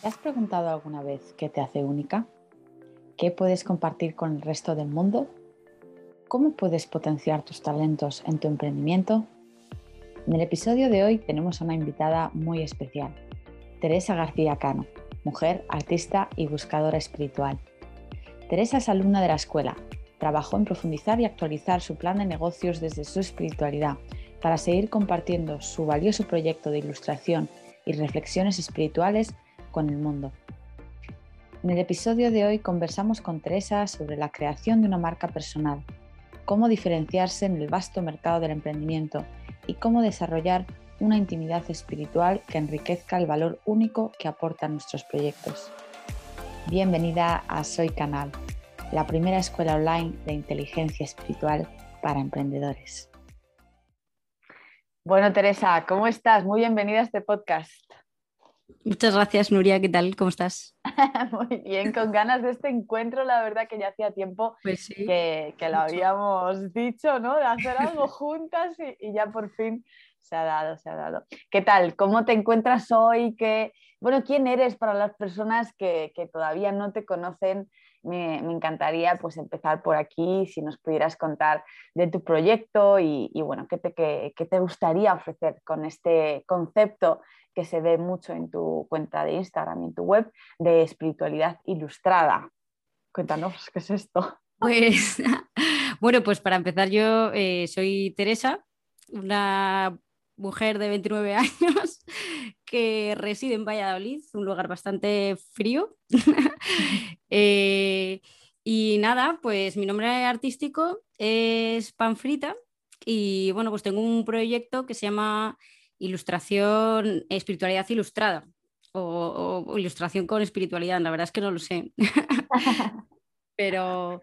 ¿Te has preguntado alguna vez qué te hace única? ¿Qué puedes compartir con el resto del mundo? ¿Cómo puedes potenciar tus talentos en tu emprendimiento? En el episodio de hoy tenemos a una invitada muy especial, Teresa García Cano, mujer, artista y buscadora espiritual. Teresa es alumna de la escuela, trabajó en profundizar y actualizar su plan de negocios desde su espiritualidad para seguir compartiendo su valioso proyecto de ilustración y reflexiones espirituales con el mundo. En el episodio de hoy conversamos con Teresa sobre la creación de una marca personal, cómo diferenciarse en el vasto mercado del emprendimiento y cómo desarrollar una intimidad espiritual que enriquezca el valor único que aportan nuestros proyectos. Bienvenida a Soy Canal, la primera escuela online de inteligencia espiritual para emprendedores. Bueno, Teresa, ¿cómo estás? Muy bienvenida a este podcast. Muchas gracias, Nuria. ¿Qué tal? ¿Cómo estás? Muy bien, con ganas de este encuentro. La verdad que ya hacía tiempo pues que, lo habíamos dicho, ¿no? De hacer algo juntas y, ya por fin se ha dado, se ha dado. ¿Qué tal? ¿Cómo te encuentras hoy? ¿Qué... Bueno, ¿quién eres para las personas que, todavía no te conocen? Me, encantaría pues empezar por aquí, si nos pudieras contar de tu proyecto y, bueno, ¿qué te, qué te gustaría ofrecer con este concepto que se ve mucho en tu cuenta de Instagram y en tu web de espiritualidad ilustrada. Cuéntanos, ¿qué es esto? Pues, bueno, pues para empezar yo eh, soy Teresa, una mujer de 29 años que reside en Valladolid, un lugar bastante frío. Eh, y nada, pues mi nombre artístico es Panfrita y bueno, pues tengo un proyecto que se llama ilustración, espiritualidad ilustrada o, ilustración con espiritualidad, la verdad es que no lo sé. pero,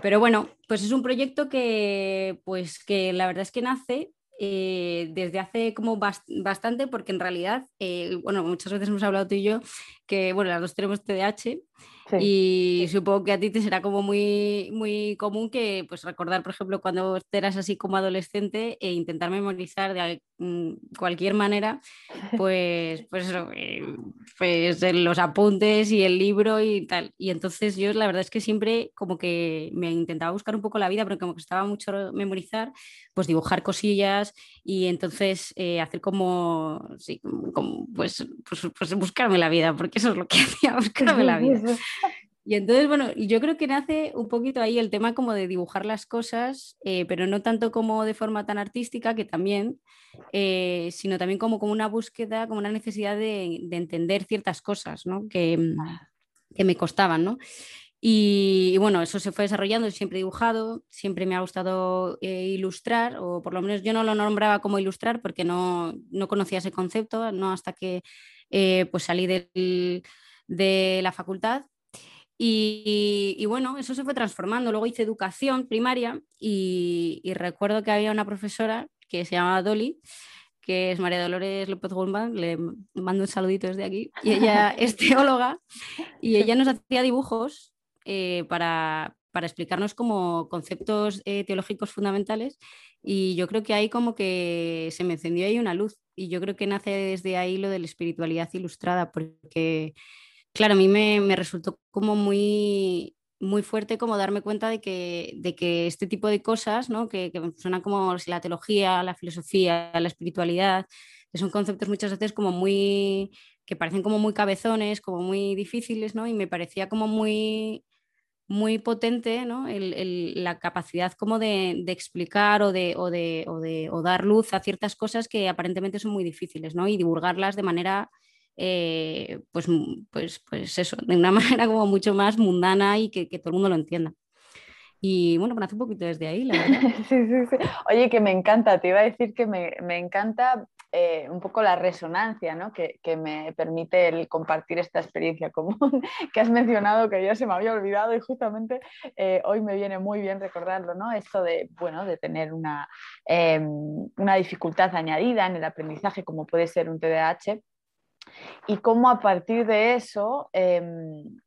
pero bueno, pues es un proyecto que, pues que la verdad es que nace eh, desde hace como bastante, porque en realidad, eh, bueno, muchas veces hemos hablado tú y yo que, bueno, las dos tenemos TDAH y supongo que a ti te será como muy, muy común que pues recordar, por ejemplo, cuando eras así como adolescente e intentar memorizar de mm, cualquier manera, pues, pues, eh, pues los apuntes y el libro y tal. Y entonces yo la verdad es que siempre como que me intentaba buscar un poco la vida, porque como que estaba mucho memorizar, pues dibujar cosillas y entonces eh, hacer como, sí, como pues, pues, pues buscarme la vida, porque eso es lo que hacía, buscarme la vida. Y entonces, bueno, yo creo que nace un poquito ahí el tema como de dibujar las cosas, eh, pero no tanto como de forma tan artística, que también, eh, sino también como, como una búsqueda, como una necesidad de, entender ciertas cosas, ¿no? Que, que me costaban, ¿no? Y, bueno, eso se fue desarrollando, siempre he dibujado, siempre me ha gustado eh, ilustrar, o por lo menos yo no lo nombraba como ilustrar porque no, no conocía ese concepto, no hasta que pues salí del, de la facultad. Y, bueno, eso se fue transformando. Luego hice educación primaria y, recuerdo que había una profesora que se llamaba Dolly, que es María Dolores López Guzmán, le mando un saludito desde aquí, y ella es teóloga y ella nos hacía dibujos eh, para, explicarnos como conceptos eh, teológicos fundamentales y yo creo que ahí como que se me encendió ahí una luz y yo creo que nace desde ahí lo de la espiritualidad ilustrada porque claro, a mí me, resultó como muy, muy fuerte como darme cuenta de que, de que este tipo de cosas, ¿no? que, que suenan como la teología, la filosofía, la espiritualidad, que son conceptos muchas veces como muy, que parecen como muy cabezones, como muy difíciles, ¿no? y me parecía como muy, muy potente ¿no? la capacidad como de, explicar o de, o de, o de dar luz a ciertas cosas que aparentemente son muy difíciles ¿no? y divulgarlas de manera eh, pues, pues, pues eso, de una manera como mucho más mundana y que, todo el mundo lo entienda. Y bueno, hace un poquito desde ahí, la verdad. Sí, sí, sí. Oye, que me encanta, te iba a decir que me, me encanta eh, un poco la resonancia ¿no? que, que, me permite el compartir esta experiencia común que has mencionado, que ya se me había olvidado y justamente eh, hoy me viene muy bien recordarlo, ¿no? Esto de, bueno, de tener una, em, una dificultad añadida en el aprendizaje como puede ser un TDAH y cómo a partir de eso, em,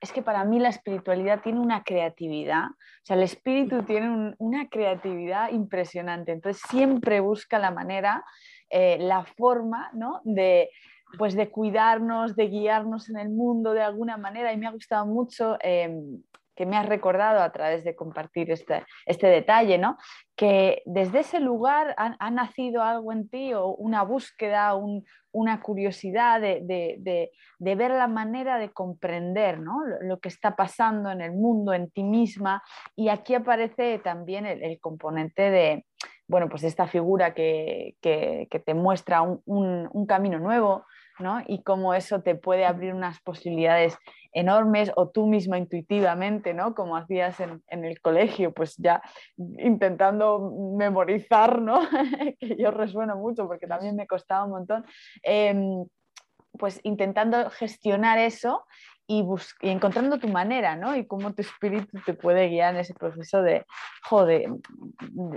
es que para mí la espiritualidad tiene una creatividad, o sea, el espíritu tiene una creatividad impresionante, entonces siempre busca la manera, eh, la forma ¿no? de, pues de cuidarnos, de guiarnos en el mundo de alguna manera. Y me ha gustado mucho em, que me has recordado a través de compartir este, este detalle, ¿no? que desde ese lugar ha, nacido algo en ti o una búsqueda, una curiosidad de, ver la manera de comprender lo, que está pasando en el mundo, en ti misma. Y aquí aparece también el, componente de, bueno, pues esta figura que, te muestra un camino nuevo, y cómo eso te puede abrir unas posibilidades enormes o tú misma intuitivamente, ¿no? Como hacías en, el colegio, pues ya intentando memorizar, ¿no? que yo resueno mucho porque también me costaba un montón. Em, pues intentando gestionar eso y, encontrando tu manera, ¿no? Y cómo tu espíritu te puede guiar en ese proceso de,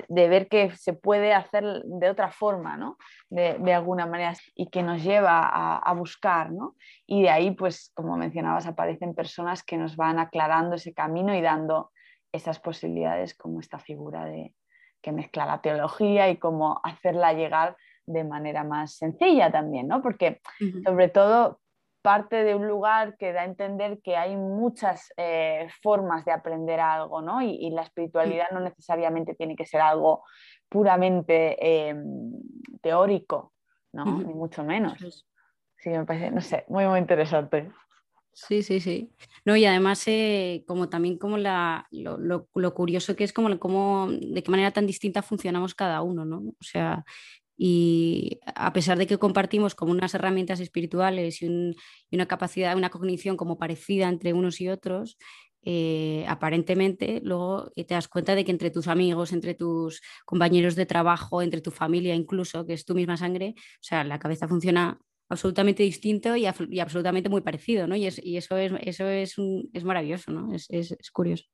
de, ver que se puede hacer de otra forma, ¿no? De, alguna manera, y que nos lleva a, buscar, ¿no? Y de ahí, pues, como mencionabas, aparecen personas que nos van aclarando ese camino y dando esas posibilidades como esta figura de que mezcla la teología y cómo hacerla llegar de manera más sencilla también, ¿no? Porque sobre todo parte de un lugar que da a entender que hay muchas eh, formas de aprender algo, ¿no? Y, la espiritualidad no necesariamente tiene que ser algo puramente em, teórico, ¿no? Ni mucho menos. Sí, me parece, no sé, muy, muy interesante. Sí, sí, sí. No, y además, eh, como también como la, lo, curioso que es como, como, de qué manera tan distinta funcionamos cada uno, ¿no? O sea, y a pesar de que compartimos como unas herramientas espirituales y, una capacidad, una cognición como parecida entre unos y otros, eh, aparentemente luego te das cuenta de que entre tus amigos, entre tus compañeros de trabajo, entre tu familia incluso, que es tu misma sangre, o sea, la cabeza funciona absolutamente distinto y, absolutamente muy parecido, ¿no? Y, eso, es, eso es, es maravilloso, ¿no? Es, es, curioso.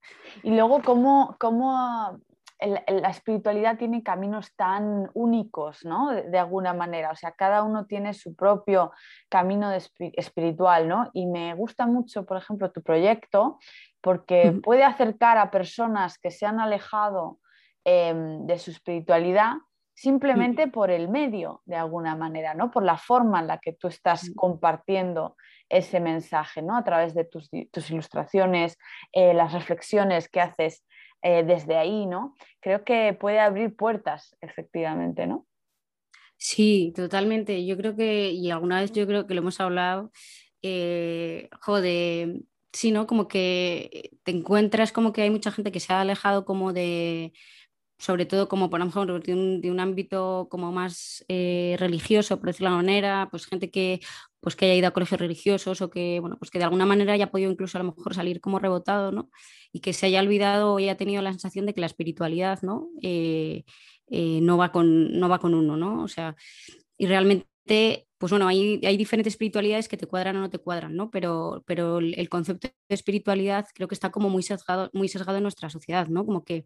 Y luego, ¿cómo, cómo la espiritualidad tiene caminos tan únicos, ¿no? De, alguna manera, o sea, cada uno tiene su propio camino espiritual, ¿no? Y me gusta mucho, por ejemplo, tu proyecto, porque puede acercar a personas que se han alejado em, de su espiritualidad simplemente por el medio, de alguna manera, ¿no? Por la forma en la que tú estás compartiendo ese mensaje, ¿no? A través de tus, ilustraciones, eh, las reflexiones que haces eh, desde ahí, ¿no? Creo que puede abrir puertas, efectivamente, ¿no? Sí, totalmente. Yo creo que, y alguna vez yo creo que lo hemos hablado, eh, joder, sí, ¿no? Como que te encuentras como que hay mucha gente que se ha alejado como de, sobre todo como por ejemplo de un, de un ámbito como más eh, religioso, por decirlo de alguna manera, pues gente que, pues que haya ido a colegios religiosos o que, bueno, pues que de alguna manera haya podido incluso a lo mejor salir como rebotado, ¿no? Y que se haya olvidado o haya tenido la sensación de que la espiritualidad, ¿no? Eh, eh, no, va con, no va con uno, ¿no? O sea, y realmente pues bueno, hay, hay, diferentes espiritualidades que te cuadran o no te cuadran, ¿no? Pero, pero el concepto de espiritualidad creo que está como muy sesgado, muy sesgado en nuestra sociedad, ¿no? Como que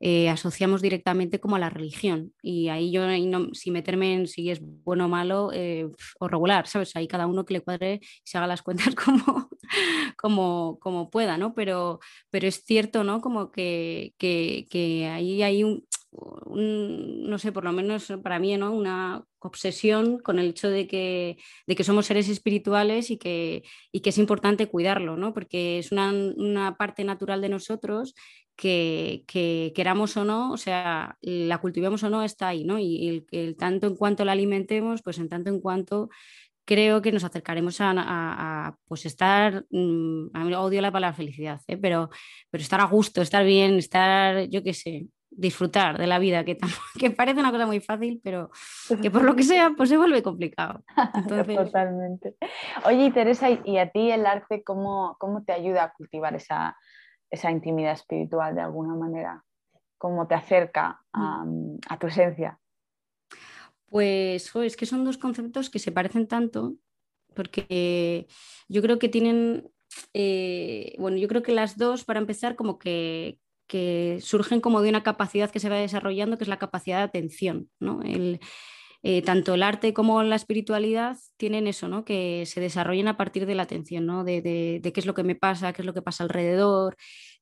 eh, asociamos directamente como a la religión. Y ahí yo, no, si meterme en si es bueno o malo eh, o regular, ¿sabes? Ahí cada uno que le cuadre y se haga las cuentas como, como, como pueda, ¿no? Pero, pero es cierto, ¿no? Como que, que ahí hay un, no sé, por lo menos para mí, ¿no? Una obsesión con el hecho de que, de que somos seres espirituales y que, y que es importante cuidarlo, ¿no? Porque es una, una parte natural de nosotros que, que, queramos o no, o sea, la cultivemos o no, está ahí, ¿no? Y el, tanto en cuanto la alimentemos, pues en tanto en cuanto creo que nos acercaremos a, a, pues estar, mm, a mí odio la palabra felicidad, ¿eh? pero, pero estar a gusto, estar bien, estar, yo qué sé, disfrutar de la vida, que, que parece una cosa muy fácil, pero que por lo que sea, pues se vuelve complicado. Totalmente. Oye, Teresa, ¿y a ti el arte cómo, cómo te ayuda a cultivar esa, esa, intimidad espiritual de alguna manera? ¿Cómo te acerca a, mm. a tu esencia? Pues es que son dos conceptos que se parecen tanto, porque yo creo que tienen, eh, bueno, yo creo que las dos, para empezar, como que, que surgen como de una capacidad que se va desarrollando, que es la capacidad de atención. ¿no? Eh, tanto el arte como la espiritualidad tienen eso, ¿no? que se desarrollan a partir de la atención, ¿no? de, de, qué es lo que me pasa, qué es lo que pasa alrededor.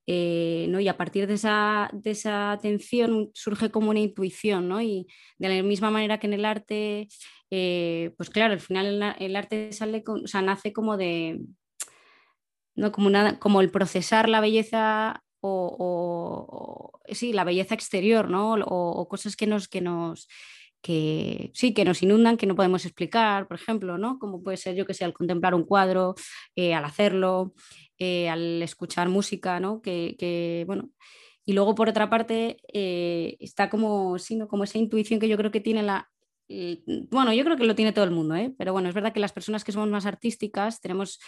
Eh, ¿no? Y a partir de esa, de esa atención surge como una intuición, ¿no? y de la misma manera que en el arte eh, pues claro, al final el, arte sale, o sea, nace como de, ¿no? como, una, como el procesar la belleza o, sí, la belleza exterior, ¿no? O, cosas que nos, que nos, que sí, que nos inundan, que no podemos explicar, por ejemplo, ¿no? Como puede ser, yo que sé, al contemplar un cuadro, eh, al hacerlo, eh, al escuchar música, ¿no? Que, bueno. Y luego, por otra parte, eh, está como, sí, como esa intuición que yo creo que tiene la, bueno, yo creo que lo tiene todo el mundo, ¿eh? pero bueno, es verdad que las personas que somos más artísticas tenemos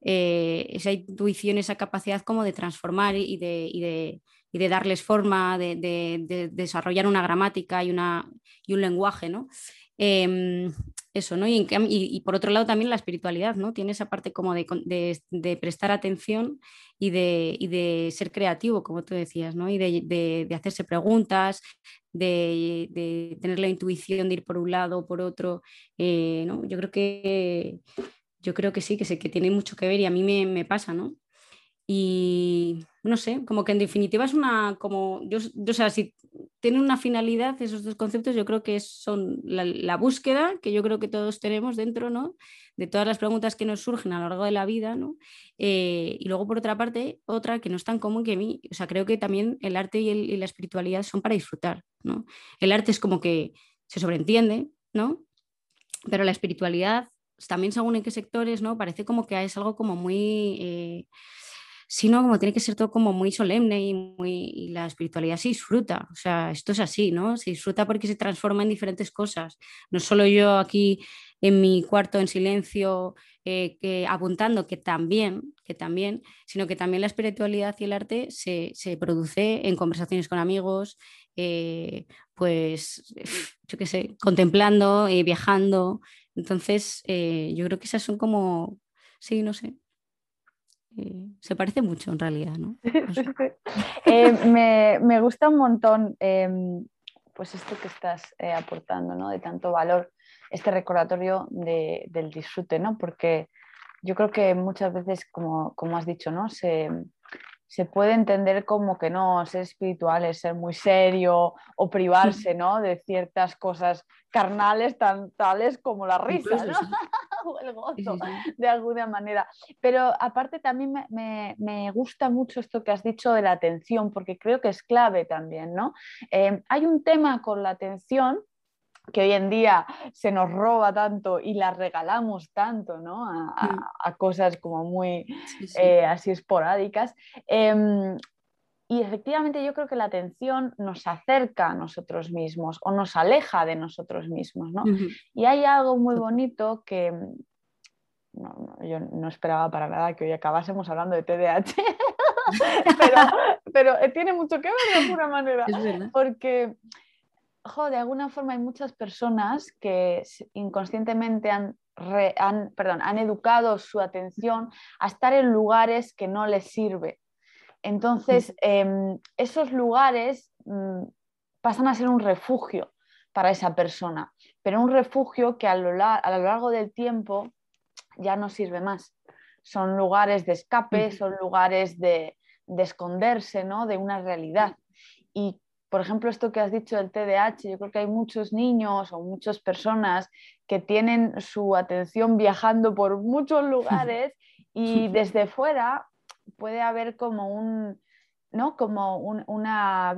eh, esa intuición, esa capacidad como de transformar y de, de, darles forma, de, desarrollar una gramática y, una, y un lenguaje, ¿no? Em, eso, ¿no? Y, por otro lado también la espiritualidad, ¿no? Tiene esa parte como de, prestar atención y de, de, ser creativo, como tú decías, ¿no? Y de, hacerse preguntas, de, tener la intuición de ir por un lado o por otro, eh, ¿no? Yo creo que yo creo que sí, que sé que tiene mucho que ver y a mí me, me pasa, ¿no? Y no sé, como que en definitiva es una, como, yo, yo o sea, si tienen una finalidad esos dos conceptos, yo creo que son la, búsqueda, que yo creo que todos tenemos dentro, ¿no? De todas las preguntas que nos surgen a lo largo de la vida, ¿no? Eh, y luego, por otra parte, otra que no es tan común que a mí, o sea, creo que también el arte y, y la espiritualidad son para disfrutar, ¿no? El arte es como que se sobreentiende, ¿no? Pero la espiritualidad, también según en qué sectores, ¿no? Parece como que es algo como muy... Eh, sino como tiene que ser todo como muy solemne y, muy, la espiritualidad se disfruta, o sea, esto es así, ¿no? Se disfruta porque se transforma en diferentes cosas, no solo yo aquí en mi cuarto en silencio eh, que, apuntando que también, que también, sino que también la espiritualidad y el arte se, produce en conversaciones con amigos, eh, pues, yo qué sé, contemplando, y viajando. Entonces, eh, yo creo que esas son como, sí, no sé, eh, se parece mucho en realidad, ¿no? Eh, me, gusta un montón em, pues esto que estás eh, aportando, ¿no? De tanto valor, este recordatorio del disfrute, ¿no? Porque yo creo que muchas veces, como, como has dicho, ¿no? Se, se puede entender como que no, ser espiritual es ser muy serio o privarse ¿no? de ciertas cosas carnales tan tales como la risa o el gozo, de alguna manera. Pero aparte también me, gusta mucho esto que has dicho de la atención, porque creo que es clave también. ¿no? Eh, hay un tema con la atención que hoy en día se nos roba tanto y la regalamos tanto ¿no? a, mm. cosas como muy eh, así esporádicas. Em, y efectivamente yo creo que la atención nos acerca a nosotros mismos o nos aleja de nosotros mismos. ¿no? Y hay algo muy bonito que yo no esperaba para nada que hoy acabásemos hablando de TDAH, pero, pero, tiene mucho que ver de alguna manera, porque de alguna forma hay muchas personas que inconscientemente han, perdón, han educado su atención a estar en lugares que no les sirve. Entonces, em, esos lugares mm, pasan a ser un refugio para esa persona, pero un refugio que a lo, largo del tiempo ya no sirve más. Son lugares de escape, son lugares de, de esconderse ¿no? de una realidad. Y por ejemplo, esto que has dicho del TDAH, yo creo que hay muchos niños o muchas personas que tienen su atención viajando por muchos lugares y desde fuera puede haber como un, ¿no? como una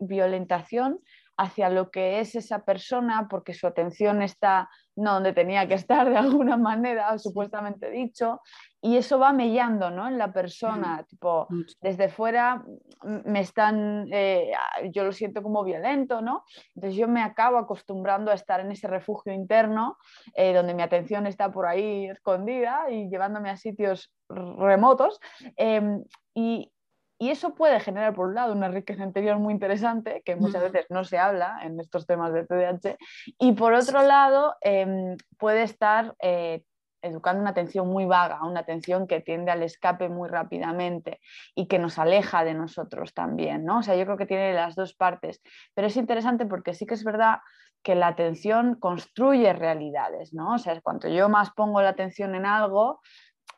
violentación hacia lo que es esa persona porque su atención está no donde tenía que estar de alguna manera, supuestamente dicho, y eso va mellando ¿no? en la persona, tipo, desde fuera me están, eh, yo lo siento como violento, ¿no? Entonces yo me acabo acostumbrando a estar en ese refugio interno, eh, donde mi atención está por ahí escondida y llevándome a sitios remotos, em, y, y eso puede generar, por un lado, una riqueza interior muy interesante, que muchas veces no se habla en estos temas de TDAH, y por otro lado, em, puede estar eh, educando una atención muy vaga, una atención que tiende al escape muy rápidamente y que nos aleja de nosotros también, ¿no? O sea, yo creo que tiene las dos partes, pero es interesante porque sí que es verdad que la atención construye realidades, ¿no? O sea, cuanto yo más pongo la atención en algo,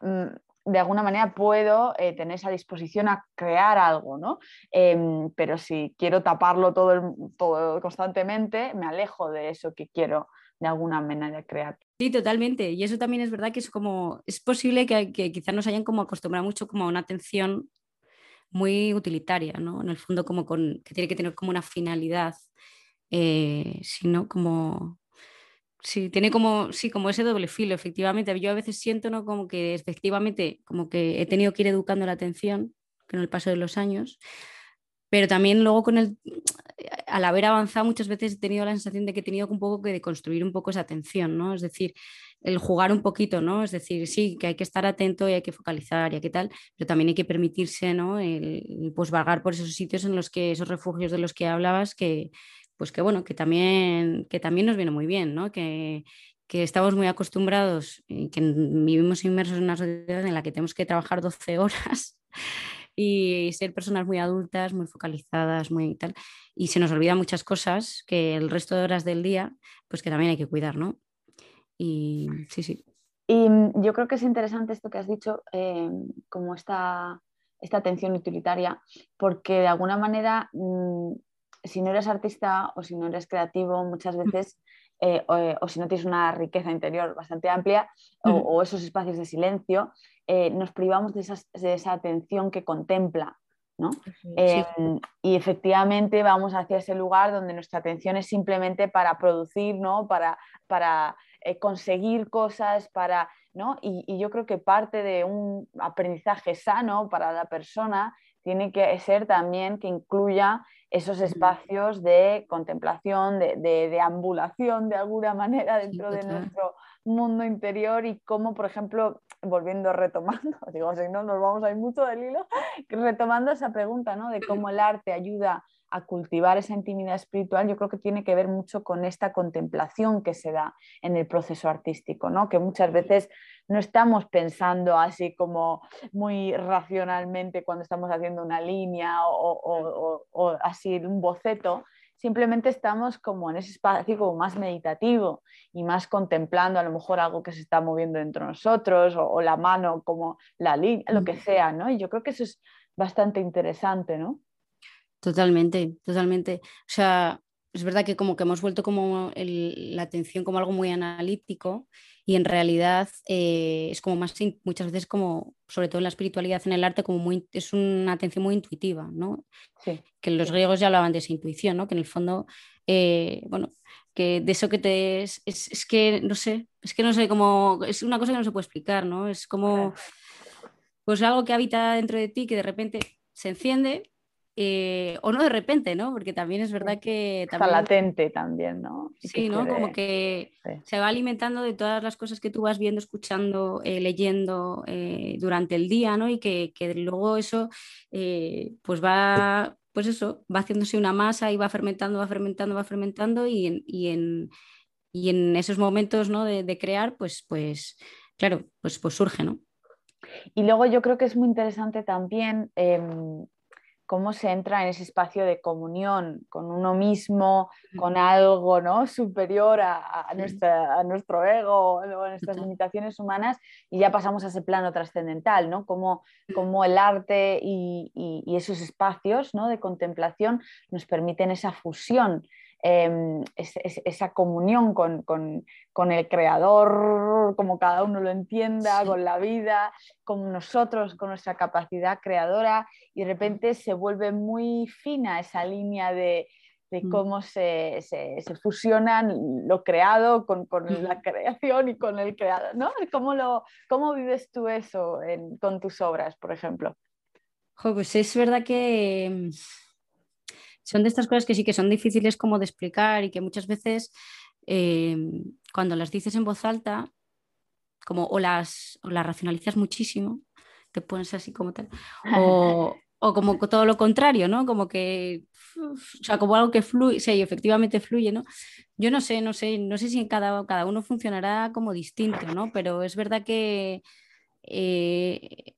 mm, de alguna manera puedo eh, tener esa disposición a crear algo, ¿no? Em, pero si quiero taparlo todo, todo constantemente, me alejo de eso que quiero de alguna manera crear. Sí, totalmente. Y eso también es verdad que es como, es posible que, quizás nos hayan como acostumbrado mucho como a una atención muy utilitaria, ¿no? En el fondo como con, que tiene que tener como una finalidad, eh, sino como, sí, tiene como, sí, como ese doble filo, efectivamente. Yo a veces siento, ¿no? Como que efectivamente, como que he tenido que ir educando la atención con el paso de los años, pero también luego con el, al haber avanzado muchas veces he tenido la sensación de que he tenido un poco que deconstruir un poco esa atención, ¿no? Es decir, el jugar un poquito, ¿no? Es decir, sí, que hay que estar atento y hay que focalizar y que tal, pero también hay que permitirse, ¿no? El, pues vagar por esos sitios en los que, esos refugios de los que hablabas, que, pues que bueno, que también, que también nos viene muy bien, ¿no? Que, que estamos muy acostumbrados y que vivimos inmersos en una sociedad en la que tenemos que trabajar 12 horas y ser personas muy adultas, muy focalizadas, muy tal. Y se nos olvidan muchas cosas que el resto de horas del día, pues que también hay que cuidar, ¿no? Y sí, sí. Y mm, yo creo que es interesante esto que has dicho, eh, como esta, esta atención utilitaria, porque de alguna manera, mm, si no eres artista o si no eres creativo, muchas veces, eh, eh, o, si no tienes una riqueza interior bastante amplia, o, esos espacios de silencio, nos privamos de, de, esa atención que contempla. ¿no? Y efectivamente vamos hacia ese lugar donde nuestra atención es simplemente para producir, ¿no? para, para eh, conseguir cosas, para, ¿no? Y, yo creo que parte de un aprendizaje sano para la persona tiene que ser también que incluya esos espacios de contemplación, de, de, ambulación de alguna manera dentro de nuestro mundo interior y cómo, por ejemplo, volviendo retomando, digo, si no nos vamos a ir mucho del hilo, retomando esa pregunta, ¿no? De cómo el arte ayuda a cultivar esa intimidad espiritual, yo creo que tiene que ver mucho con esta contemplación que se da en el proceso artístico, ¿no? que muchas veces no estamos pensando así como muy racionalmente cuando estamos haciendo una línea o, así un boceto, simplemente estamos como en ese espacio como más meditativo y más contemplando a lo mejor algo que se está moviendo dentro de nosotros o, la mano como la línea, lo que sea, ¿no? Y yo creo que eso es bastante interesante, ¿no? Totalmente, totalmente. O sea, es verdad que como que hemos vuelto como la atención como algo muy analítico y en realidad eh, es como más, muchas veces como, sobre todo en la espiritualidad, en el arte, como muy, es una atención muy intuitiva, ¿no? Que los griegos ya hablaban de esa intuición, ¿no? Que en el fondo, eh, bueno, que de eso que te... Es, es, que, no sé, es que no sé cómo, es una cosa que no se puede explicar, ¿no? Es como, pues algo que habita dentro de ti que de repente se enciende eh, o no de repente, ¿no? Porque también es verdad que... Está latente también, ¿no? sí, ¿no? Como que se va alimentando de todas las cosas que tú vas viendo, escuchando, eh, leyendo eh, durante el día, ¿no? Y que, luego eso, pues va, pues eso, va haciéndose una masa y va fermentando, va fermentando, va fermentando y en, y en, y en esos momentos, ¿no? De, crear, pues, pues, claro, pues, pues surge, ¿no? Y luego yo creo que es muy interesante también em, cómo se entra en ese espacio de comunión con uno mismo, con algo ¿no? superior a, nuestra, a nuestro ego, a nuestras limitaciones humanas, y ya pasamos a ese plano trascendental, ¿no? Como, como el arte y, y, esos espacios ¿no? de contemplación nos permiten esa fusión Em, esa comunión con, el creador, como cada uno lo entienda, con la vida, con nosotros, con nuestra capacidad creadora, y de repente se vuelve muy fina esa línea de, mm. cómo se, se, fusionan lo creado con, la creación y con el creador, ¿no? ¿Cómo, lo, cómo vives tú eso con tus obras, por ejemplo? pues es verdad que son de estas cosas que sí que son difíciles como de explicar y que muchas veces eh, cuando las dices en voz alta, como o las, o las racionalizas muchísimo, te pones así como tal, o, o como todo lo contrario, ¿no? Como que, o sea, como algo que fluye, sí, efectivamente fluye, ¿no? Yo no sé, no sé, no sé si en cada, cada uno funcionará como distinto, ¿no? Pero es verdad que eh,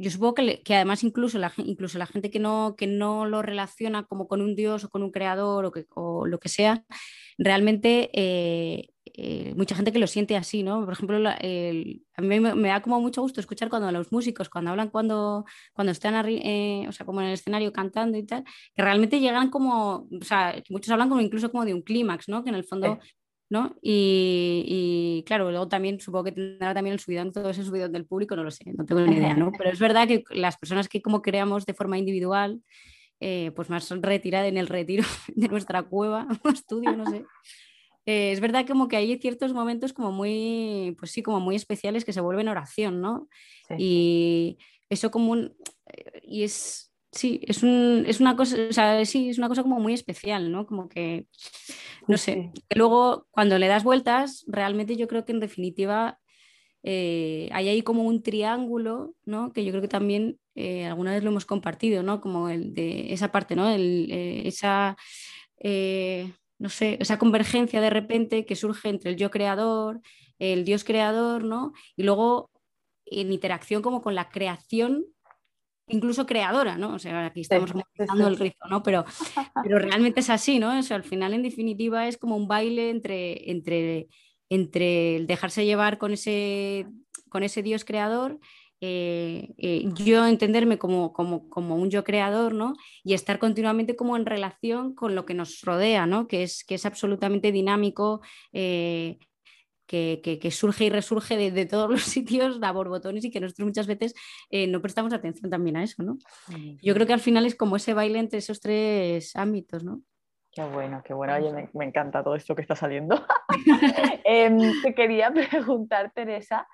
yo supongo que, además incluso la, incluso la gente que no, que no lo relaciona como con un dios o con un creador o, que, o lo que sea, realmente eh, eh, mucha gente que lo siente así, ¿no? Por ejemplo, a mí me, da como mucho gusto escuchar cuando los músicos, cuando hablan, cuando, cuando están, eh, o sea, como en el escenario cantando y tal, que realmente llegan como, o sea, muchos hablan como incluso como de un clímax, ¿no? Que en el fondo ¿no? Y, claro, luego también supongo que tendrá también el subidón, todo ese subidón del público, no lo sé, no tengo ni idea, ¿no? Pero es verdad que las personas que como creamos de forma individual, eh, pues más retirada en el retiro de nuestra cueva o estudio, no sé. Eh, es verdad como que hay ciertos momentos como muy, pues sí, como muy especiales que se vuelven oración, ¿no? Y eso como un, eh, y es, sí, es, un, es una cosa, o sea, sí, es una cosa como muy especial, ¿no? Como que, no sé, que luego cuando le das vueltas, realmente yo creo que en definitiva hay ahí como un triángulo, ¿no? Que yo creo que también eh, alguna vez lo hemos compartido, ¿no? Como el de esa parte, ¿no? Eh, esa, eh, no sé, esa convergencia de repente que surge entre el yo creador, el Dios creador, ¿no? Y luego en interacción como con la creación incluso creadora, ¿no? O sea, aquí estamos empezando el rizo, ¿no? Pero, pero realmente es así, ¿no? O sea, al final, en definitiva, es como un baile entre, entre, entre el dejarse llevar con ese, con ese Dios creador eh, eh, yo entenderme como, como, como, un yo creador, ¿no? Y estar continuamente como en relación con lo que nos rodea, ¿no? Que es, que es absolutamente dinámico, eh, que, que, surge y resurge de, de, todos los sitios, da borbotones y que nosotros muchas veces no prestamos atención también a eso, ¿no? Yo creo que al final es como ese baile entre esos tres ámbitos, ¿no? Qué bueno, qué bueno. Oye, me, me encanta todo esto que está saliendo. Em, te quería preguntar, Teresa,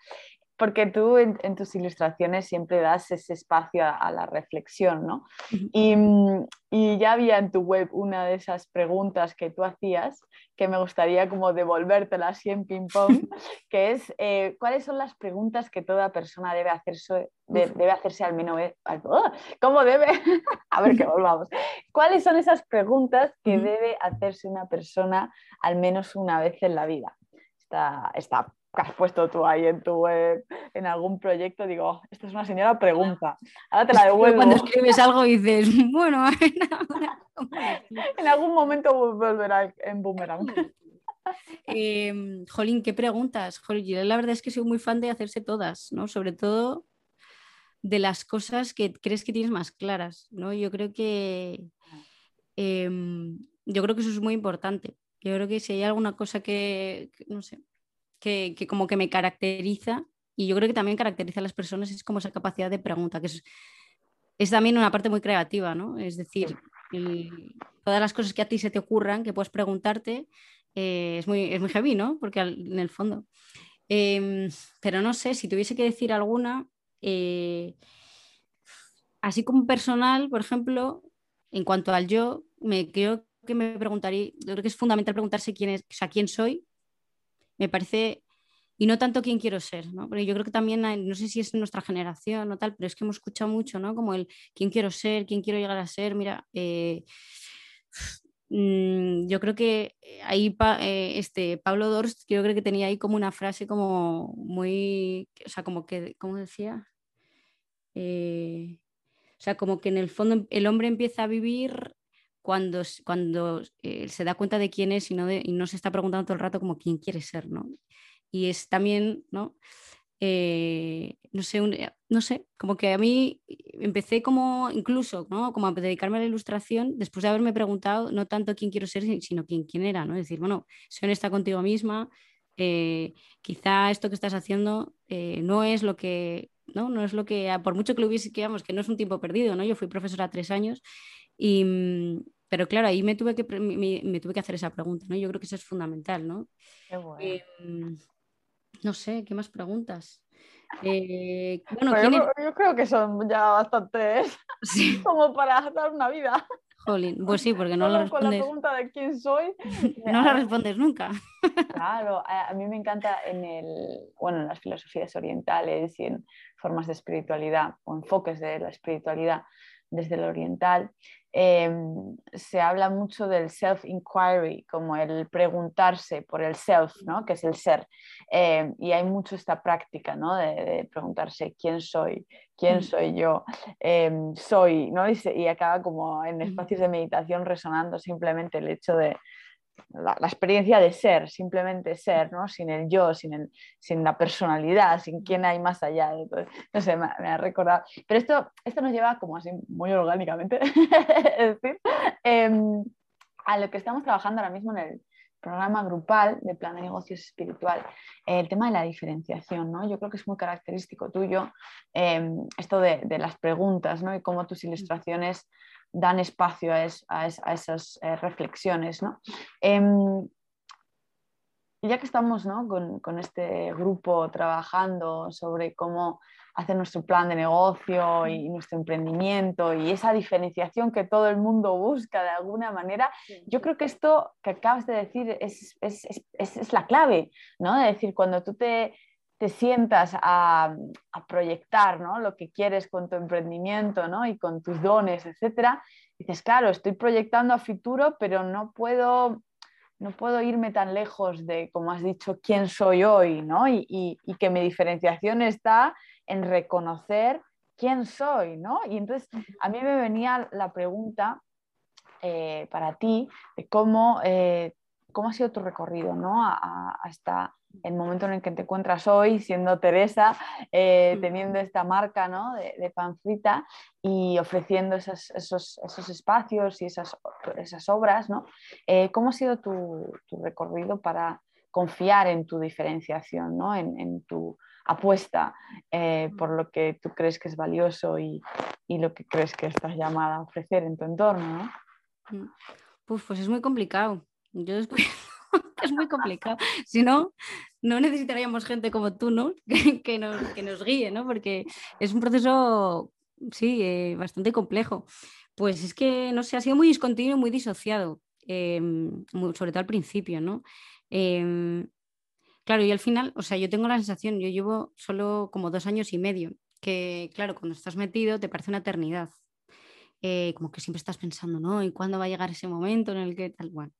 porque tú en, tus ilustraciones siempre das ese espacio a, la reflexión, ¿no? Y, ya había en tu web una de esas preguntas que tú hacías que me gustaría como devolvértela así en ping-pong, que es eh, ¿cuáles son las preguntas que toda persona debe hacerse, debe hacerse al menos? ¡oh! ¿Cómo debe? a ver que volvamos. ¿Cuáles son esas preguntas que debe hacerse una persona al menos una vez en la vida? Está, está que has puesto tú ahí en tu web, en algún proyecto, digo, oh, esta es una señora pregunta. Ahora te la devuelvo. Cuando escribes algo dices, bueno, en algún momento volverá en boomerang. Eh, Jolín, ¿qué preguntas? Jolín, la verdad es que soy muy fan de hacerse todas, ¿no? Sobre todo de las cosas que crees que tienes más claras, ¿no? Yo creo que em, yo creo que eso es muy importante. Yo creo que si hay alguna cosa que no sé, que, como que me caracteriza y yo creo que también caracteriza a las personas es como esa capacidad de pregunta, que es, es también una parte muy creativa, ¿no? Es decir, todas las cosas que a ti se te ocurran, que puedes preguntarte, eh, es, muy, es muy heavy, ¿no? Porque en el fondo. Em, pero no sé, si tuviese que decir alguna, eh, así como personal, por ejemplo, en cuanto al yo, me creo que me preguntaría, creo que es fundamental preguntarse quién es, o sea, quién soy me parece, y no tanto quién quiero ser, ¿no? Porque yo creo que también, no sé si es nuestra generación o tal, pero es que hemos escuchado mucho, ¿no? Como el quién quiero ser, quién quiero llegar a ser, mira, eh, mm, yo creo que ahí eh, este Pablo Dorst, yo creo que tenía ahí como una frase como muy, o sea, como que, ¿cómo decía? Eh, o sea, como que en el fondo el hombre empieza a vivir cuando, cuando eh, se da cuenta de quién es y no, y no se está preguntando todo el rato como quién quiere ser, ¿no? Y es también, ¿no? Eh, no sé, eh, no sé, como que a mí empecé como incluso, ¿no? Como a dedicarme a la ilustración después de haberme preguntado no tanto quién quiero ser, sino quién, quién era, ¿no? Es decir, bueno, soy honesta contigo misma, quizá esto que estás haciendo no es lo que, ¿no? No es lo que, por mucho que lo hubiese, que, que no es un tiempo perdido, ¿no? Yo fui profesora tres años y, mm, pero claro, ahí me tuve que, me, tuve que hacer esa pregunta, ¿no? Yo creo que eso es fundamental, ¿no? Em, no sé, ¿qué más preguntas? Eh, bueno, yo, creo que son ya bastantes como para dar una vida. Jolín, pues sí, porque no lo respondes. Con la pregunta de quién soy. no la respondes nunca. Claro, a, mí me encanta en el, bueno, en las filosofías orientales y en formas de espiritualidad o enfoques de la espiritualidad desde el oriental, Em, se habla mucho del self-inquiry, como el preguntarse por el self, ¿no? que es el ser. Em, y hay mucho esta práctica ¿no? de, preguntarse quién soy, quién soy yo, em, soy, ¿no? y, y acaba como en espacios de meditación resonando simplemente el hecho de, la, experiencia de ser, simplemente ser, ¿no? sin el yo, sin, el, sin la personalidad, sin quién hay más allá. no sé, me, ha recordado. Pero esto, esto nos lleva como así muy orgánicamente, es em, a lo que estamos trabajando ahora mismo en el programa grupal de plan de negocios espiritual, el tema de la diferenciación, ¿no? Yo creo que es muy característico tuyo em, esto de, las preguntas, ¿no? Y cómo tus ilustraciones dan espacio a, esas eh, reflexiones, ¿no? Ya que estamos con, este grupo trabajando sobre cómo hacer nuestro plan de negocio y nuestro emprendimiento y esa diferenciación que todo el mundo busca de alguna manera, yo creo que esto que acabas de decir es, la clave, ¿no? De decir, cuando tú te, sientas a, proyectar lo que quieres con tu emprendimiento ¿no? y con tus dones, etcétera, dices, claro, estoy proyectando a futuro, pero no puedo no puedo irme tan lejos de, como has dicho, quién soy hoy, ¿no? Y, que mi diferenciación está en reconocer quién soy, ¿no? Y entonces a mí me venía la pregunta eh, para ti de cómo, eh, cómo ha sido tu recorrido, ¿no? hasta el momento en el que te encuentras hoy siendo Teresa, eh, teniendo esta marca ¿no? de, de pancita y ofreciendo esos, esos, esos, espacios y esas, esas obras. ¿no? Eh, ¿Cómo ha sido tu, tu, recorrido para confiar en tu diferenciación, ¿no? en, en tu apuesta eh, por lo que tú crees que es valioso y, y, lo que crees que estás llamada a ofrecer en tu entorno? ¿no? Mm. pues es muy complicado. Yo después es muy complicado. Si no, no necesitaríamos gente como tú, ¿no? Que, nos, que nos, guíe, ¿no? Porque es un proceso, sí, eh, bastante complejo. Pues es que, no sé, ha sido muy discontinuo, muy disociado, em, sobre todo al principio, ¿no? Em, claro, y al final, o sea, yo tengo la sensación, yo llevo solo como dos años y medio, que claro, cuando estás metido te parece una eternidad. Eh, como que siempre estás pensando, ¿no? ¿Y cuándo va a llegar ese momento en el que tal? Bueno,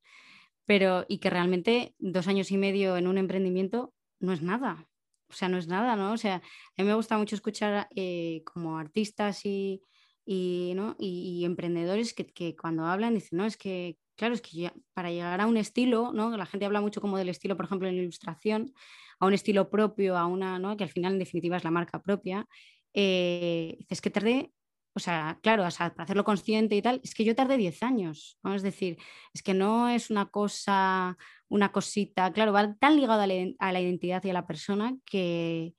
pero y que realmente dos años y medio en un emprendimiento no es nada. O sea, no es nada, ¿no? O sea, a mí me gusta mucho escuchar eh, como artistas y, y, ¿no? y, emprendedores que, que, cuando hablan dicen, no, es que, claro, es que para llegar a un estilo, ¿no? La gente habla mucho como del estilo, por ejemplo, en ilustración, a un estilo propio, a una, ¿no? Que al final en definitiva es la marca propia. Eh, dices que tardé o sea, claro, para hacerlo consciente y tal, es que yo tardé 10 años, ¿no? Es decir, es que no es una cosa, una cosita, claro, va tan ligado a la, identidad y a la persona que,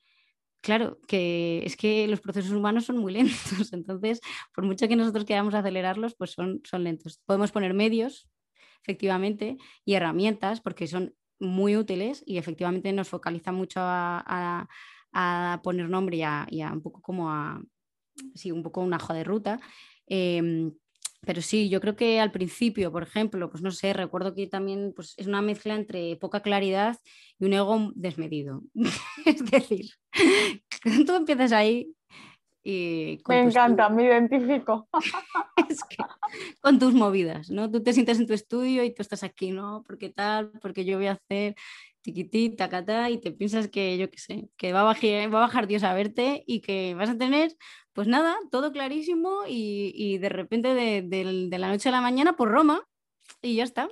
claro, que es que los procesos humanos son muy lentos, entonces, por mucho que nosotros queramos acelerarlos, pues son, son lentos. Podemos poner medios, efectivamente, y herramientas, porque son muy útiles y efectivamente nos focaliza mucho a, poner nombre y a un poco como a sí, un poco una hoja de ruta. Em, pero sí, yo creo que al principio, por ejemplo, pues no sé, recuerdo que también pues, es una mezcla entre poca claridad y un ego desmedido. es decir, tú empiezas ahí y... Me encanta, me identifico. con tus movidas, ¿no? Tú te sientes en tu estudio y tú estás aquí, ¿no? Porque tal, porque yo voy a hacer tiquitita, tacatá, y te piensas que, yo qué sé, que va a, bajar, va a bajar Dios a verte y que vas a tener pues nada, todo clarísimo y, de repente de, la noche a la mañana por Roma y ya está.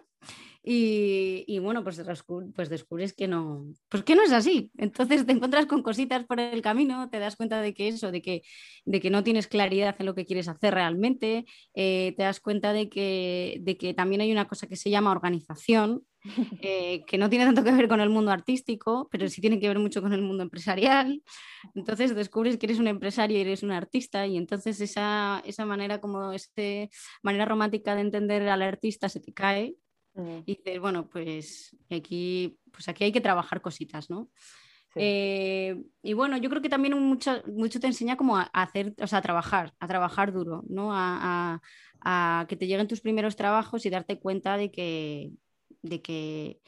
Y, bueno, pues, pues, descubres que no, pues que no es así. Entonces te encuentras con cositas por el camino, te das cuenta de que eso, de que, de que no tienes claridad en lo que quieres hacer realmente, eh, te das cuenta de que, de que también hay una cosa que se llama organización, eh, que no tiene tanto que ver con el mundo artístico, pero sí tiene que ver mucho con el mundo empresarial. Entonces descubres que eres un empresario y eres un artista y entonces esa, esa manera como este manera romántica de entender al artista se te cae mm. y dices, bueno, pues aquí, pues aquí hay que trabajar cositas, ¿no? Eh, y bueno, yo creo que también mucho, mucho te enseña como a hacer, o sea, a trabajar, a trabajar duro, ¿no? a, a que te lleguen tus primeros trabajos y darte cuenta de que, de que,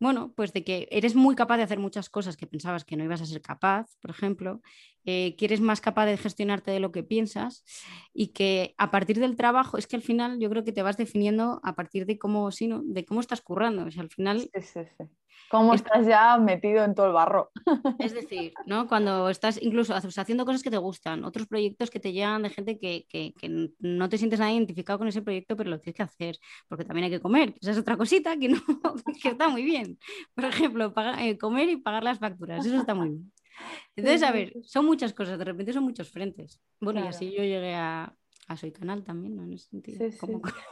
bueno, pues de que eres muy capaz de hacer muchas cosas que pensabas que no ibas a ser capaz, por ejemplo, eh, que eres más capaz de gestionarte de lo que piensas y que a partir del trabajo, es que al final yo creo que te vas definiendo a partir de cómo, sí, ¿no? de cómo estás currando. O al final... Sí, sí, sí. Cómo estás ya metido en todo el barro. Es decir, ¿no? cuando estás incluso haciendo cosas que te gustan, otros proyectos que te llegan de gente que, que, que, no te sientes nada identificado con ese proyecto, pero lo tienes que hacer, porque también hay que comer. Esa es otra cosita que, no, que está muy bien. Por ejemplo, eh, comer y pagar las facturas, eso está muy bien. Entonces, a ver, son muchas cosas, de repente son muchos frentes. Bueno, y así yo llegué a, a soy canal también, ¿no? En ese sentido.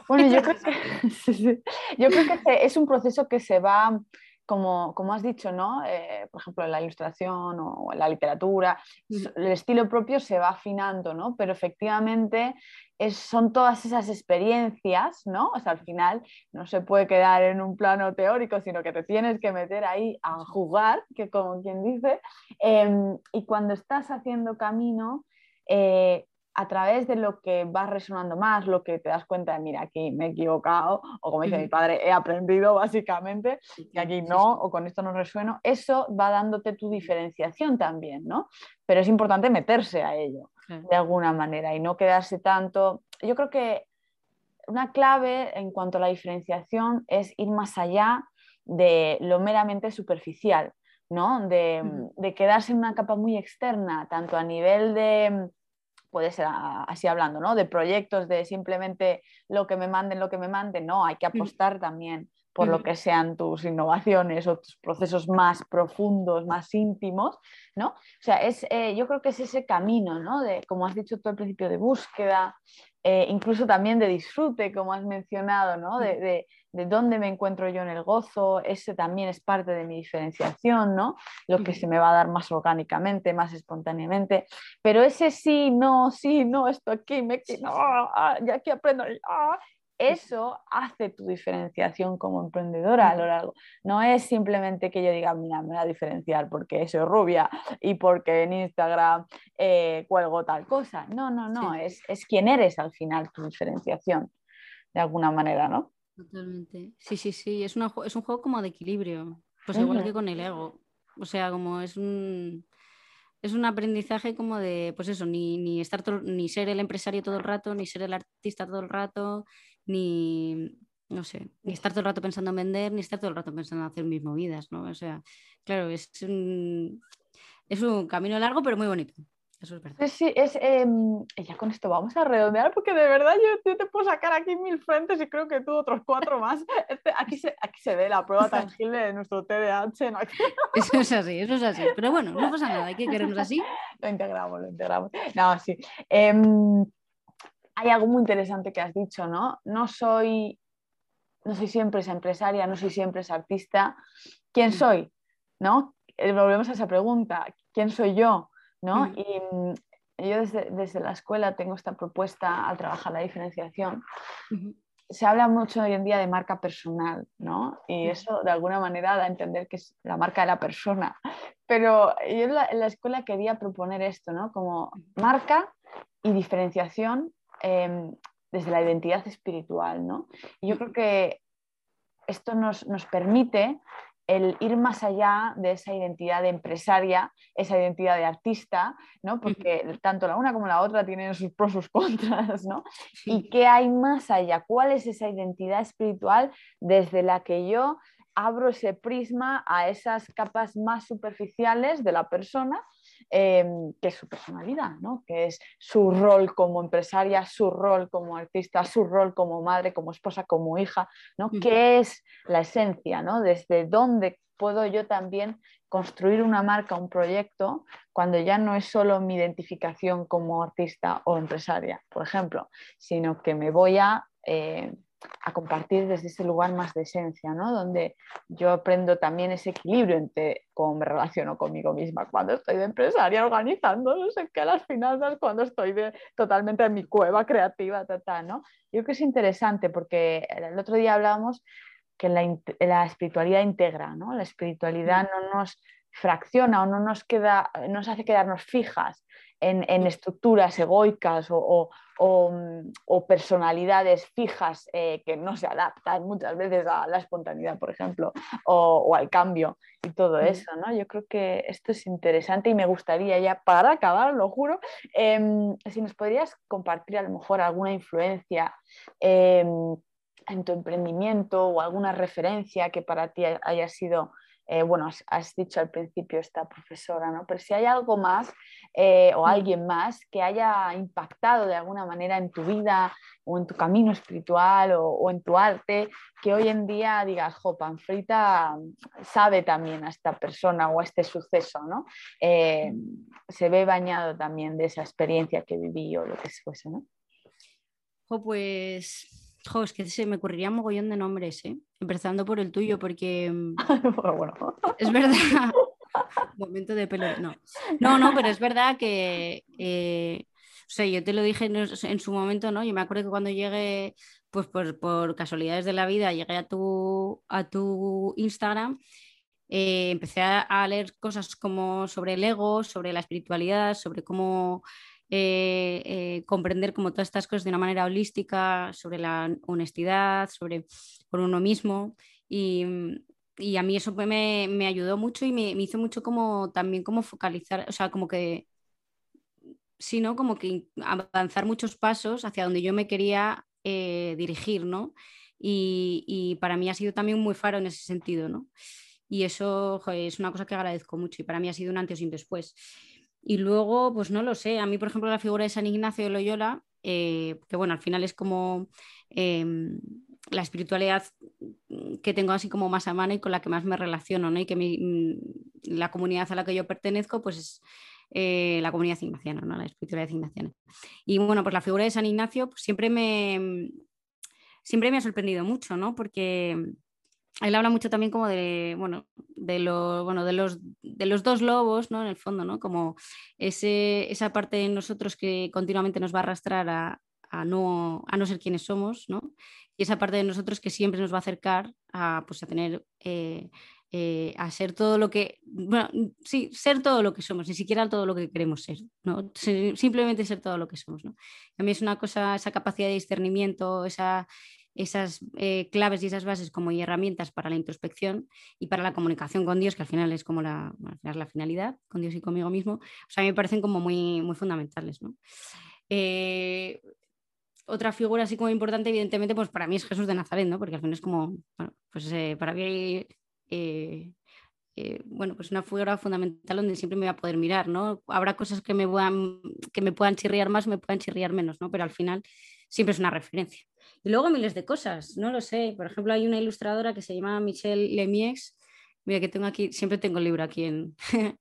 Bueno, yo creo, que, yo creo que es un proceso que se va como, como, has dicho, ¿no? Eh, por ejemplo, en la ilustración o en la literatura, el estilo propio se va afinando, ¿no? Pero efectivamente es, son todas esas experiencias, ¿no? O sea, al final no se puede quedar en un plano teórico, sino que te tienes que meter ahí a jugar, que como quien dice, em, y cuando estás haciendo camino, eh, a través de lo que vas resonando más, lo que te das cuenta de, mira, aquí me he equivocado, o como dice mi padre, he aprendido básicamente, y aquí no, o con esto no resueno, eso va dándote tu diferenciación también, ¿no? Pero es importante meterse a ello de alguna manera y no quedarse tanto. Yo creo que una clave en cuanto a la diferenciación es ir más allá de lo meramente superficial, ¿no? De, de quedarse en una capa muy externa, tanto a nivel de puede ser así hablando, ¿no? De proyectos, de simplemente lo que me manden, lo que me manden, no, hay que apostar también por lo que sean tus innovaciones o tus procesos más profundos, más íntimos, ¿no? O sea, es, eh, yo creo que es ese camino, ¿no? De, como has dicho tú al principio, de búsqueda, eh, incluso también de disfrute, como has mencionado, ¿no? De, de, dónde me encuentro yo en el gozo, ese también es parte de mi diferenciación, ¿no? Lo que se me va a dar más orgánicamente, más espontáneamente, pero ese sí, no, sí, no, esto aquí, me, no, ah, ya aquí aprendo, ah, eso hace tu diferenciación como emprendedora a lo largo. No es simplemente que yo diga, mira, me voy a diferenciar porque soy rubia y porque en Instagram eh, cuelgo tal cosa. No, no, no, es, es quién eres al final tu diferenciación, de alguna manera, ¿no? Totalmente. Sí, sí, sí, es, es un juego como de equilibrio, pues igual que con el ego. O sea, como es un es un aprendizaje como de, pues eso, ni, ni, estar ni ser el empresario todo el rato, ni ser el artista todo el rato, ni, no sé, ni estar todo el rato pensando en vender, ni estar todo el rato pensando en hacer mis movidas, ¿no? O sea, claro, es un, es un camino largo, pero muy bonito. Eso es verdad. Sí, es, em, ya con esto vamos a redondear porque de verdad yo, te puedo sacar aquí mil frentes y creo que tú otros cuatro más. Este, aquí, se, aquí se ve la prueba tangible de nuestro TDAH. ¿no? Eso es así, eso es así. Pero bueno, no pasa nada, hay que querernos así. Lo integramos, lo integramos. No, sí. Em, hay algo muy interesante que has dicho, ¿no? No soy, no soy siempre esa empresaria, no soy siempre esa artista. ¿Quién mm. soy? ¿No? Eh, volvemos a esa pregunta. ¿Quién soy yo? ¿No? Mm. Y mm, yo desde, la escuela tengo esta propuesta al trabajar la diferenciación. Se habla mucho hoy en día de marca personal, ¿no? Y eso de alguna manera da a entender que es la marca de la persona. Pero yo en la, en la escuela quería proponer esto, ¿no? Como marca y diferenciación Em, desde la identidad espiritual. ¿no? Y yo creo que esto nos, permite el ir más allá de esa identidad de empresaria, esa identidad de artista, ¿no? porque tanto la una como la otra tienen sus pros y sus contras, ¿no? ¿Y qué hay más allá? ¿Cuál es esa identidad espiritual desde la que yo abro ese prisma a esas capas más superficiales de la persona Em, que es su personalidad, ¿no? que es su rol como empresaria, su rol como artista, su rol como madre, como esposa, como hija, ¿no? ¿Qué es la esencia? ¿no? Desde dónde puedo yo también construir una marca, un proyecto, cuando ya no es solo mi identificación como artista o empresaria, por ejemplo, sino que me voy a eh, a compartir desde ese lugar más de esencia, ¿no? Donde yo aprendo también ese equilibrio entre cómo me relaciono conmigo misma cuando estoy de empresaria organizando, no sé qué, las finanzas, cuando estoy de, totalmente en mi cueva creativa, ¿no? Yo creo que es interesante porque el otro día hablábamos que la, espiritualidad integra, ¿no? La espiritualidad mm. no nos fracciona o no nos, queda, nos hace quedarnos fijas en, estructuras egoicas o, mm, personalidades fijas eh, que no se adaptan muchas veces a la espontaneidad, por ejemplo, o, al cambio y todo eso. ¿no? Yo creo que esto es interesante y me gustaría ya, para acabar, lo juro, em, si nos podrías compartir a lo mejor alguna influencia. Em, en tu emprendimiento o alguna referencia que para ti haya sido eh, bueno, has, dicho al principio esta profesora, ¿no? Pero si hay algo más eh, o alguien más que haya impactado de alguna manera en tu vida o en tu camino espiritual o, en tu arte, que hoy en día digas, jo, Panfrita sabe también a esta persona o a este suceso, ¿no? Eh, se ve bañado también de esa experiencia que viví o lo que fuese, ¿no? pues, es que se me ocurriría un mogollón de nombres, ¿eh? empezando por el tuyo, porque mm, bueno. es verdad. Momento de pelo. No. no, no, pero es verdad que, eh, o sea, yo te lo dije en, su momento, ¿no? Yo me acuerdo que cuando llegué, pues por, casualidades de la vida, llegué a tu, a tu Instagram. Eh, empecé a, leer cosas como sobre el ego, sobre la espiritualidad, sobre cómo eh, comprender como todas estas cosas de una manera holística, sobre la honestidad, sobre por uno mismo. Y, y a mí eso me, me ayudó mucho y me, me, hizo mucho como también como focalizar, o sea, como que, sí, ¿no? Como que avanzar muchos pasos hacia donde yo me quería eh, dirigir, ¿no? Y, y, para mí ha sido también muy faro en ese sentido, ¿no? Y eso es una cosa que agradezco mucho y para mí ha sido un antes y un después. Y luego, pues no lo sé, a mí, por ejemplo, la figura de San Ignacio de Loyola, eh, que bueno, al final es como... Em, la espiritualidad que tengo así como más a mano y con la que más me relaciono, ¿no? Y que mm, la comunidad a la que yo pertenezco, pues es eh, la comunidad ignaciana, ¿no? La espiritualidad ignaciana. Y bueno, pues la figura de San Ignacio pues, siempre, me, siempre me ha sorprendido mucho, ¿no? Porque él habla mucho también como de, bueno, de, lo, bueno, de, los, de los dos lobos, ¿no? En el fondo, ¿no? Como ese, esa parte de nosotros que continuamente nos va a arrastrar a, a no, a no ser quienes somos, ¿no? y esa parte de nosotros que siempre nos va a acercar a, pues, a tener, eh, eh, a ser todo lo que, bueno, sí, ser todo lo que somos, ni siquiera todo lo que queremos ser, ¿no? simplemente ser todo lo que somos. ¿no? A mí es una cosa, esa capacidad de discernimiento, esa, esas eh, claves y esas bases como herramientas para la introspección y para la comunicación con Dios, que al final es como la, la finalidad, con Dios y conmigo mismo, o sea, me parecen como muy, muy fundamentales. ¿no? otra figura así como importante, evidentemente, pues para mí es Jesús de Nazaret, ¿no? Porque al final es como, pues eh, para mí, eh, eh, bueno, pues una figura fundamental donde siempre me voy a poder mirar, ¿no? Habrá cosas que me, puedan, que me puedan chirriar más, me puedan chirriar menos, ¿no? Pero al final siempre es una referencia. Y luego miles de cosas, no lo sé. Por ejemplo, hay una ilustradora que se llama Michelle Lemies, mira que tengo aquí, siempre tengo el libro aquí en,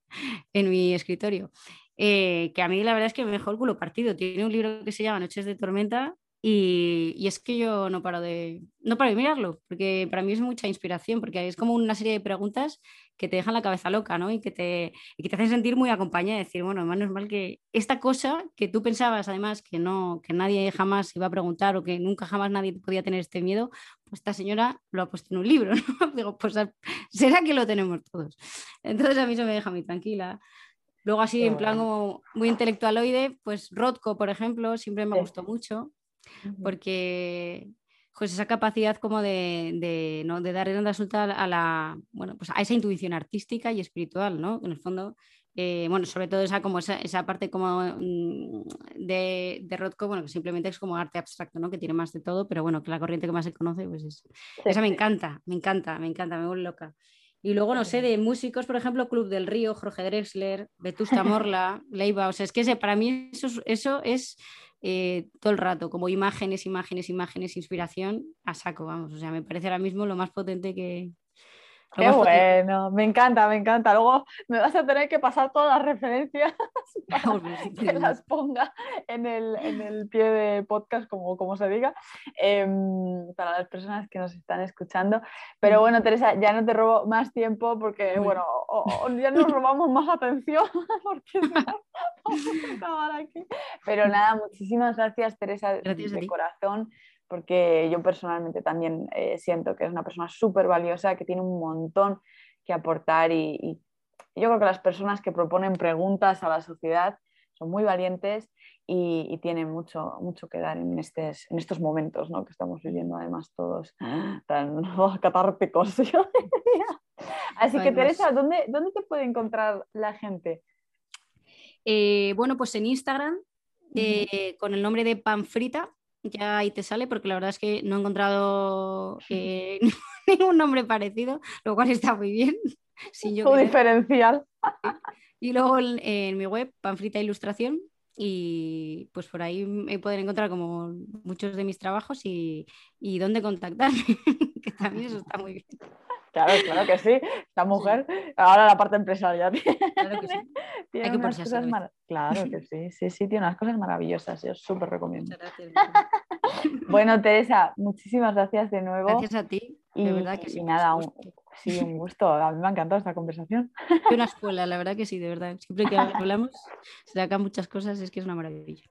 en mi escritorio. Eh, que a mí la verdad es que me dejó el culo partido. Tiene un libro que se llama Noches de Tormenta y, y, es que yo no paro, de, no paro de mirarlo, porque para mí es mucha inspiración, porque es como una serie de preguntas que te dejan la cabeza loca, ¿no? Y que te, y que te hacen sentir muy acompañada, decir, bueno, es mal que esta cosa que tú pensabas además que no, que nadie jamás iba a preguntar o que nunca jamás nadie podía tener este miedo, pues esta señora lo ha puesto en un libro, ¿no? Digo, pues será que lo tenemos todos. Entonces a mí eso me deja muy tranquila. Luego así en plan muy intelectualoide, pues Rothko, por ejemplo, siempre me gustó mucho, porque pues esa capacidad como de, de, ¿no? de dar resulta a la, bueno, pues a esa intuición artística y espiritual, ¿no? En el fondo, eh, bueno, sobre todo esa, como esa, esa parte como mm, de, de, Rothko, bueno, que simplemente es como arte abstracto, ¿no? Que tiene más de todo, pero bueno, que la corriente que más se conoce, pues es... Esa me encanta, me encanta, me encanta, me vuelve loca. Y luego, no sé, de músicos, por ejemplo, Club del Río, Jorge Drexler, Vetusta Morla, Leiva. O sea, es que para mí eso, eso es eh, todo el rato, como imágenes, imágenes, imágenes, inspiración a saco, vamos. O sea, me parece ahora mismo lo más potente que, Qué bueno, me encanta, me encanta. Luego me vas a tener que pasar todas las referencias para que las ponga en el, en el pie de podcast, como, como se diga, em, para las personas que nos están escuchando. Pero bueno, Teresa, ya no te robo más tiempo porque, bueno, ya nos robamos más atención porque vamos a acabar aquí. Pero nada, muchísimas gracias, Teresa, de corazón porque yo personalmente también eh, siento que es una persona súper valiosa, que tiene un montón que aportar y, yo creo que las personas que proponen preguntas a la sociedad son muy valientes y, tienen mucho, mucho que dar en, estos, en estos momentos ¿no? que estamos viviendo además todos tan catárticos. Así que Teresa, ¿dónde, ¿dónde te puede encontrar la gente? Eh, bueno, pues en Instagram, eh, con el nombre de Panfrita, ya ahí te sale, porque la verdad es que no he encontrado eh, ningún nombre parecido, lo cual está muy bien. Sin yo diferencial. Y luego en, mi web, Panfrita Ilustración, y pues por ahí me pueden encontrar como muchos de mis trabajos y, y dónde contactarme, que también eso está muy bien. Claro, claro que sí. Esta mujer, ahora la parte empresarial. Claro que sí. Hay que unas cosas Claro que sí, sí, sí, tiene unas cosas maravillosas. Yo súper recomiendo. Bueno, Teresa, muchísimas gracias de nuevo. Gracias a ti. De verdad que sí. Y nada, un, sí, un gusto. A mí me ha encantado esta conversación. Una escuela, la verdad que sí, de verdad. Siempre que hablamos se sacan muchas cosas, es que es una maravilla.